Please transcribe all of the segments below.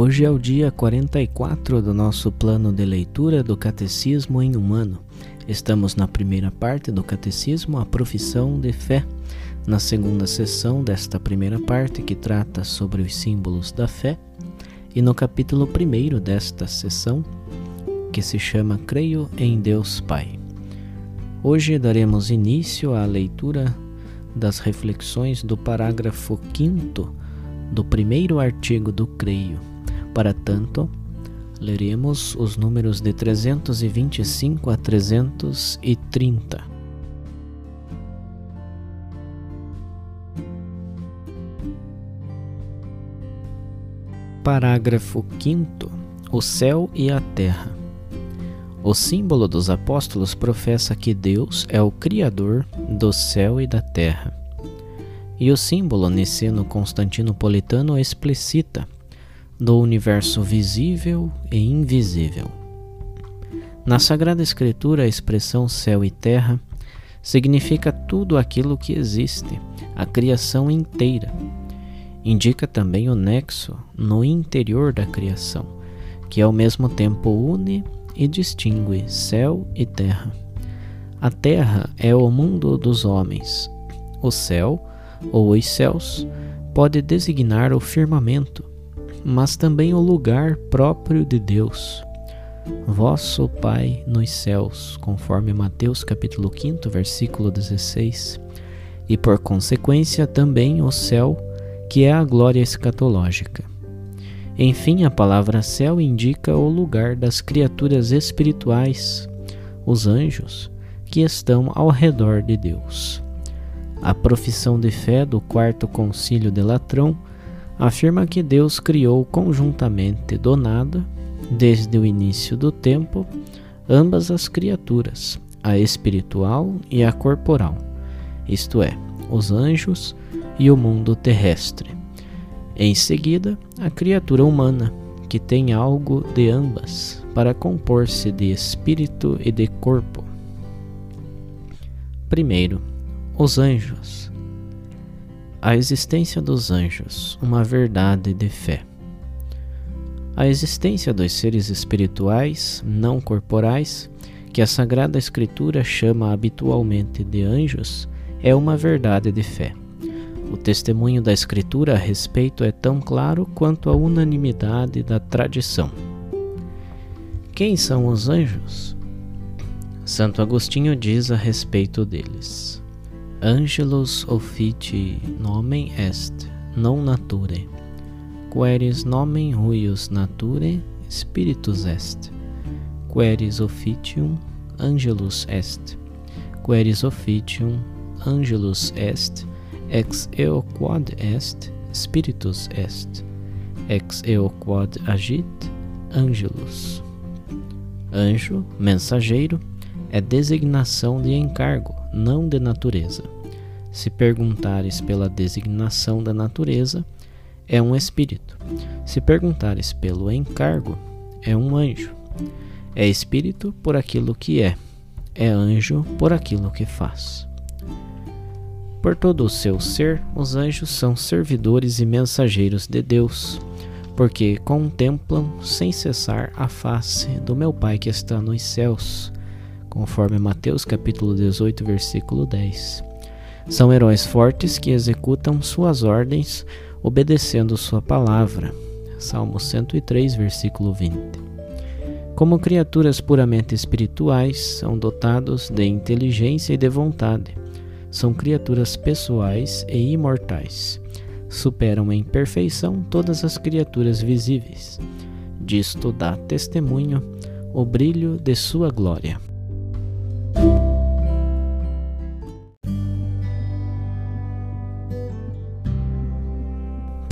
Hoje é o dia 44 do nosso plano de leitura do Catecismo em um ano. Estamos na primeira parte do Catecismo, a profissão de fé. Na segunda sessão desta primeira parte, que trata sobre os símbolos da fé, e no capítulo primeiro desta sessão, que se chama Creio em Deus Pai. Hoje daremos início à leitura das reflexões do parágrafo 5 do primeiro artigo do Creio para tanto, leremos os números de 325 a 330. Parágrafo 5 O céu e a terra. O símbolo dos apóstolos professa que Deus é o Criador do céu e da terra. E o símbolo niceno-constantinopolitano explicita do universo visível e invisível. Na Sagrada Escritura, a expressão céu e terra significa tudo aquilo que existe, a criação inteira. Indica também o nexo no interior da criação, que ao mesmo tempo une e distingue céu e terra. A terra é o mundo dos homens. O céu, ou os céus, pode designar o firmamento, mas também o lugar próprio de Deus. Vosso Pai nos céus, conforme Mateus capítulo 5, versículo 16, e por consequência também o céu, que é a glória escatológica. Enfim, a palavra céu indica o lugar das criaturas espirituais, os anjos, que estão ao redor de Deus. A profissão de fé do quarto concílio de Latrão afirma que Deus criou conjuntamente do nada, desde o início do tempo, ambas as criaturas, a espiritual e a corporal, isto é, os anjos e o mundo terrestre. Em seguida, a criatura humana, que tem algo de ambas para compor-se de espírito e de corpo. Primeiro, os anjos a existência dos anjos, uma verdade de fé. A existência dos seres espirituais, não corporais, que a Sagrada Escritura chama habitualmente de anjos, é uma verdade de fé. O testemunho da Escritura a respeito é tão claro quanto a unanimidade da tradição. Quem são os anjos? Santo Agostinho diz a respeito deles. Angelus officii nomen est, non nature, queris nomen huius nature spiritus est, queris officium angelus est, queris officium angelus est, ex eo quod est spiritus est, ex eo quod agit angelus. Anjo, mensageiro, é designação de encargo, não de natureza. Se perguntares pela designação da natureza, é um espírito. Se perguntares pelo encargo, é um anjo. É espírito por aquilo que é, é anjo por aquilo que faz. Por todo o seu ser, os anjos são servidores e mensageiros de Deus, porque contemplam sem cessar a face do meu Pai que está nos céus conforme Mateus capítulo 18, versículo 10. São heróis fortes que executam suas ordens obedecendo Sua palavra. Salmo 103, versículo 20. Como criaturas puramente espirituais, são dotados de inteligência e de vontade. São criaturas pessoais e imortais. Superam em perfeição todas as criaturas visíveis. Disto dá testemunho o brilho de sua glória.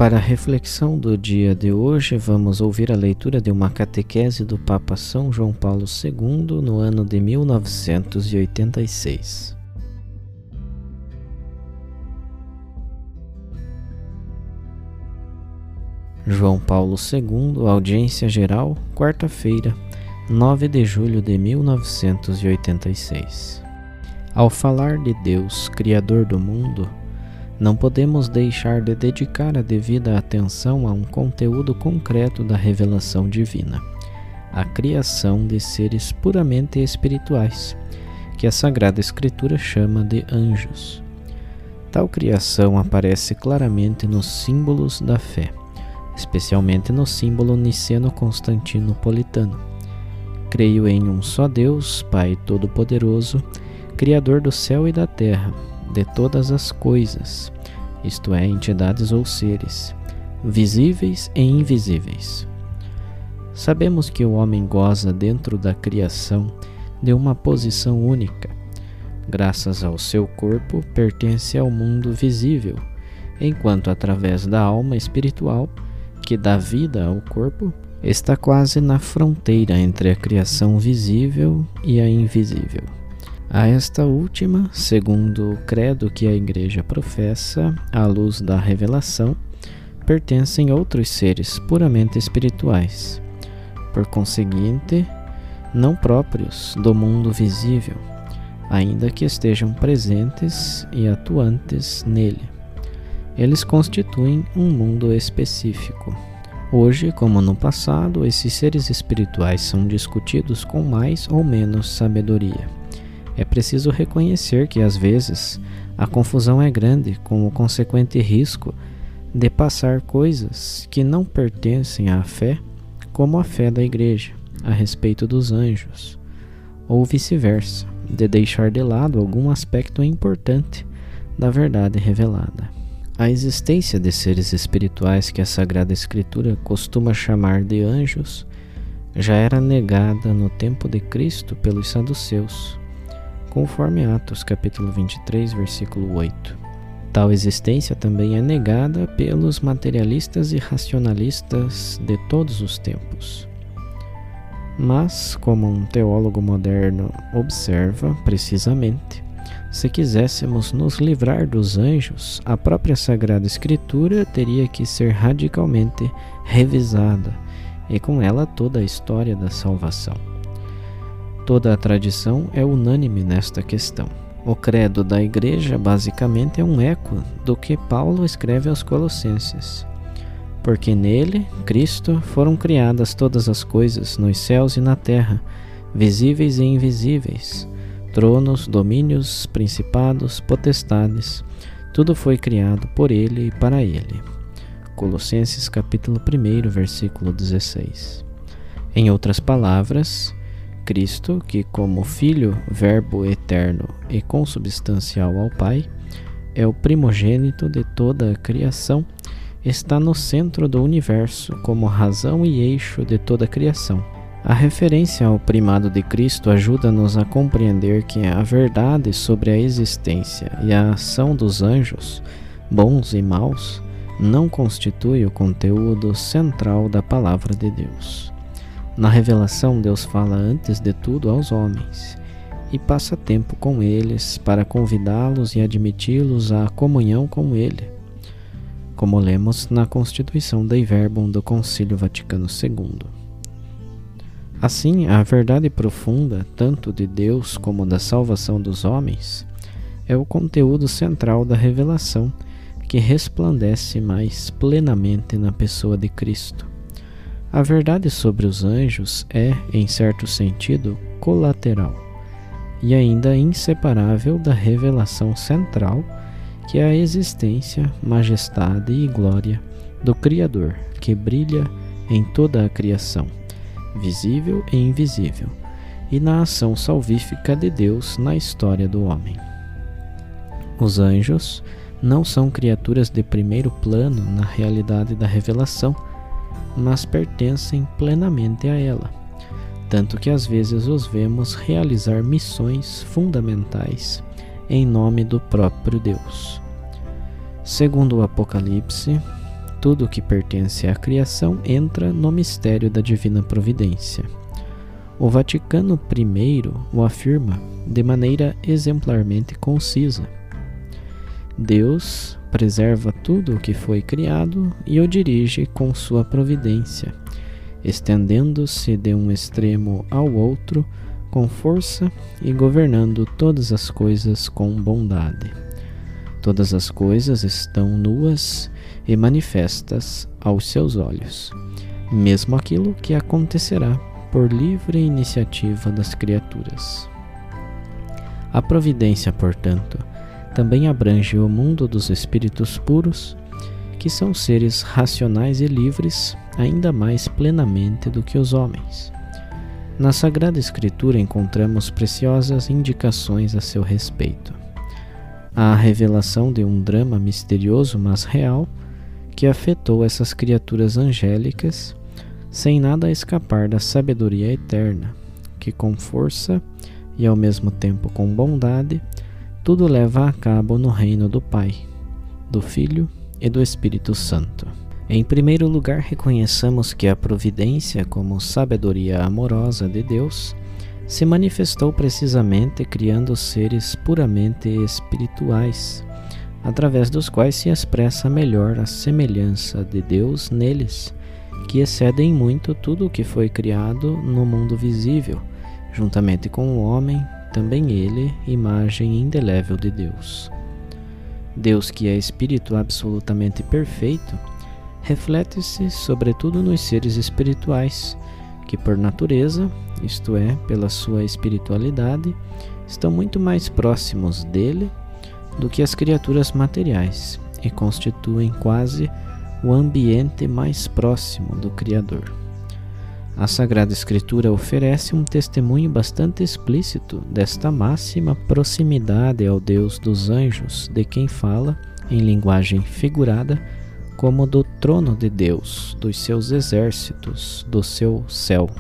Para a reflexão do dia de hoje, vamos ouvir a leitura de uma catequese do Papa São João Paulo II no ano de 1986. João Paulo II, audiência geral, quarta-feira, 9 de julho de 1986. Ao falar de Deus, Criador do mundo, não podemos deixar de dedicar a devida atenção a um conteúdo concreto da revelação divina, a criação de seres puramente espirituais, que a Sagrada Escritura chama de anjos. Tal criação aparece claramente nos símbolos da fé, especialmente no símbolo niceno-constantinopolitano. Creio em um só Deus, Pai Todo-Poderoso, Criador do céu e da terra de todas as coisas, isto é, entidades ou seres, visíveis e invisíveis. Sabemos que o homem goza dentro da criação de uma posição única. Graças ao seu corpo, pertence ao mundo visível, enquanto através da alma espiritual, que dá vida ao corpo, está quase na fronteira entre a criação visível e a invisível. A esta última, segundo o credo que a Igreja professa, à luz da revelação, pertencem outros seres puramente espirituais, por conseguinte, não próprios do mundo visível, ainda que estejam presentes e atuantes nele. Eles constituem um mundo específico. Hoje, como no passado, esses seres espirituais são discutidos com mais ou menos sabedoria é preciso reconhecer que às vezes a confusão é grande, com o consequente risco de passar coisas que não pertencem à fé, como a fé da Igreja a respeito dos anjos, ou vice-versa, de deixar de lado algum aspecto importante da verdade revelada. A existência de seres espirituais que a Sagrada Escritura costuma chamar de anjos já era negada no tempo de Cristo pelos saduceus conforme Atos capítulo 23, versículo 8. Tal existência também é negada pelos materialistas e racionalistas de todos os tempos. Mas, como um teólogo moderno observa precisamente, se quiséssemos nos livrar dos anjos, a própria Sagrada Escritura teria que ser radicalmente revisada, e com ela toda a história da salvação. Toda a tradição é unânime nesta questão. O credo da Igreja basicamente é um eco do que Paulo escreve aos Colossenses. Porque nele, Cristo, foram criadas todas as coisas nos céus e na terra, visíveis e invisíveis, tronos, domínios, principados, potestades, tudo foi criado por ele e para ele. Colossenses capítulo 1, versículo 16. Em outras palavras, Cristo, que, como Filho, Verbo eterno e consubstancial ao Pai, é o primogênito de toda a criação, está no centro do universo como razão e eixo de toda a criação. A referência ao primado de Cristo ajuda-nos a compreender que a verdade sobre a existência e a ação dos anjos, bons e maus, não constitui o conteúdo central da palavra de Deus. Na revelação, Deus fala antes de tudo aos homens e passa tempo com eles para convidá-los e admiti-los à comunhão com Ele, como lemos na Constituição Dei Verbum do Concílio Vaticano II. Assim, a verdade profunda, tanto de Deus como da salvação dos homens, é o conteúdo central da revelação que resplandece mais plenamente na pessoa de Cristo. A verdade sobre os anjos é, em certo sentido, colateral e ainda inseparável da revelação central que é a existência, majestade e glória do Criador, que brilha em toda a criação, visível e invisível, e na ação salvífica de Deus na história do homem. Os anjos não são criaturas de primeiro plano na realidade da revelação, mas pertencem plenamente a ela, tanto que às vezes os vemos realizar missões fundamentais em nome do próprio Deus. Segundo o Apocalipse, tudo o que pertence à criação entra no mistério da divina providência. O Vaticano I o afirma de maneira exemplarmente concisa. Deus preserva tudo o que foi criado e o dirige com sua providência, estendendo-se de um extremo ao outro com força e governando todas as coisas com bondade. Todas as coisas estão nuas e manifestas aos seus olhos, mesmo aquilo que acontecerá por livre iniciativa das criaturas. A providência, portanto, também abrange o mundo dos espíritos puros, que são seres racionais e livres ainda mais plenamente do que os homens. Na Sagrada Escritura encontramos preciosas indicações a seu respeito. A revelação de um drama misterioso, mas real, que afetou essas criaturas angélicas, sem nada escapar da sabedoria eterna, que com força e ao mesmo tempo com bondade, tudo leva a cabo no reino do Pai, do Filho e do Espírito Santo. Em primeiro lugar, reconheçamos que a providência, como sabedoria amorosa de Deus, se manifestou precisamente criando seres puramente espirituais, através dos quais se expressa melhor a semelhança de Deus neles, que excedem muito tudo o que foi criado no mundo visível, juntamente com o homem, também ele, imagem indelével de Deus. Deus, que é espírito absolutamente perfeito, reflete-se sobretudo nos seres espirituais, que por natureza, isto é, pela sua espiritualidade, estão muito mais próximos dele do que as criaturas materiais e constituem quase o ambiente mais próximo do Criador. A Sagrada Escritura oferece um testemunho bastante explícito desta máxima proximidade ao Deus dos anjos, de quem fala, em linguagem figurada, como do trono de Deus, dos seus exércitos, do seu céu.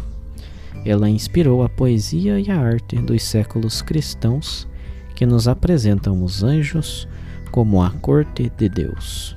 Ela inspirou a poesia e a arte dos séculos cristãos que nos apresentam os anjos como a corte de Deus.